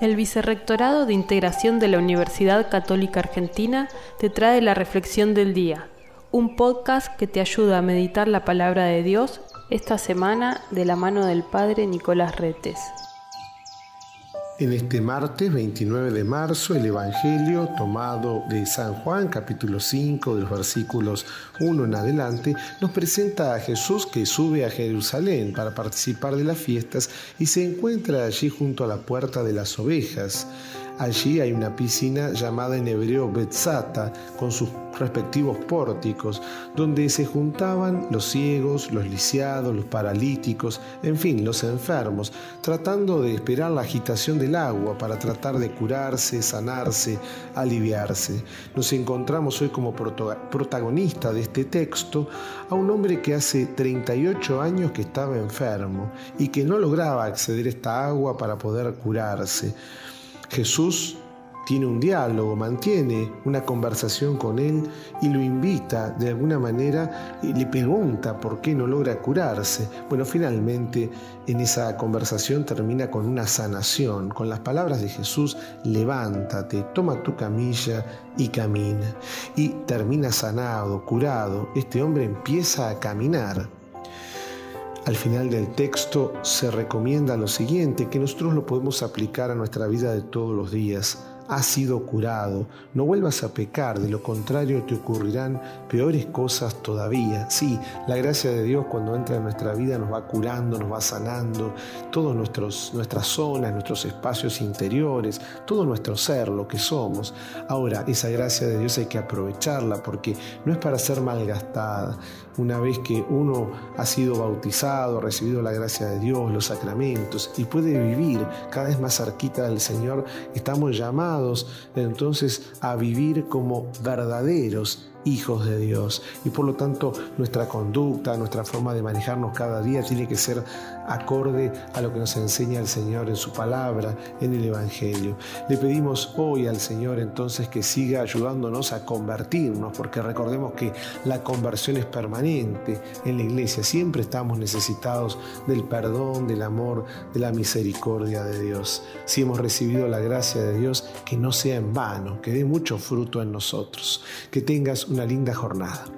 El Vicerrectorado de Integración de la Universidad Católica Argentina te trae la Reflexión del Día, un podcast que te ayuda a meditar la palabra de Dios esta semana de la mano del Padre Nicolás Retes. En este martes 29 de marzo, el Evangelio tomado de San Juan, capítulo 5, de los versículos 1 en adelante, nos presenta a Jesús que sube a Jerusalén para participar de las fiestas y se encuentra allí junto a la puerta de las ovejas. Allí hay una piscina llamada en hebreo Betzata, con sus respectivos pórticos, donde se juntaban los ciegos, los lisiados, los paralíticos, en fin, los enfermos, tratando de esperar la agitación del agua para tratar de curarse, sanarse, aliviarse. Nos encontramos hoy como protagonista de este texto a un hombre que hace 38 años que estaba enfermo y que no lograba acceder a esta agua para poder curarse. Jesús tiene un diálogo, mantiene una conversación con él y lo invita de alguna manera y le pregunta por qué no logra curarse. Bueno, finalmente en esa conversación termina con una sanación, con las palabras de Jesús, levántate, toma tu camilla y camina. Y termina sanado, curado. Este hombre empieza a caminar. Al final del texto se recomienda lo siguiente, que nosotros lo podemos aplicar a nuestra vida de todos los días has sido curado, no vuelvas a pecar, de lo contrario te ocurrirán peores cosas todavía. Sí, la gracia de Dios cuando entra en nuestra vida nos va curando, nos va sanando, todas nuestras zonas, nuestros espacios interiores, todo nuestro ser, lo que somos. Ahora, esa gracia de Dios hay que aprovecharla porque no es para ser malgastada. Una vez que uno ha sido bautizado, recibido la gracia de Dios, los sacramentos y puede vivir cada vez más cerquita del Señor, estamos llamados entonces a vivir como verdaderos hijos de Dios. Y por lo tanto nuestra conducta, nuestra forma de manejarnos cada día tiene que ser acorde a lo que nos enseña el Señor en su palabra, en el Evangelio. Le pedimos hoy al Señor entonces que siga ayudándonos a convertirnos, porque recordemos que la conversión es permanente en la iglesia. Siempre estamos necesitados del perdón, del amor, de la misericordia de Dios. Si hemos recibido la gracia de Dios, que no sea en vano, que dé mucho fruto en nosotros. Que tengas una linda jornada.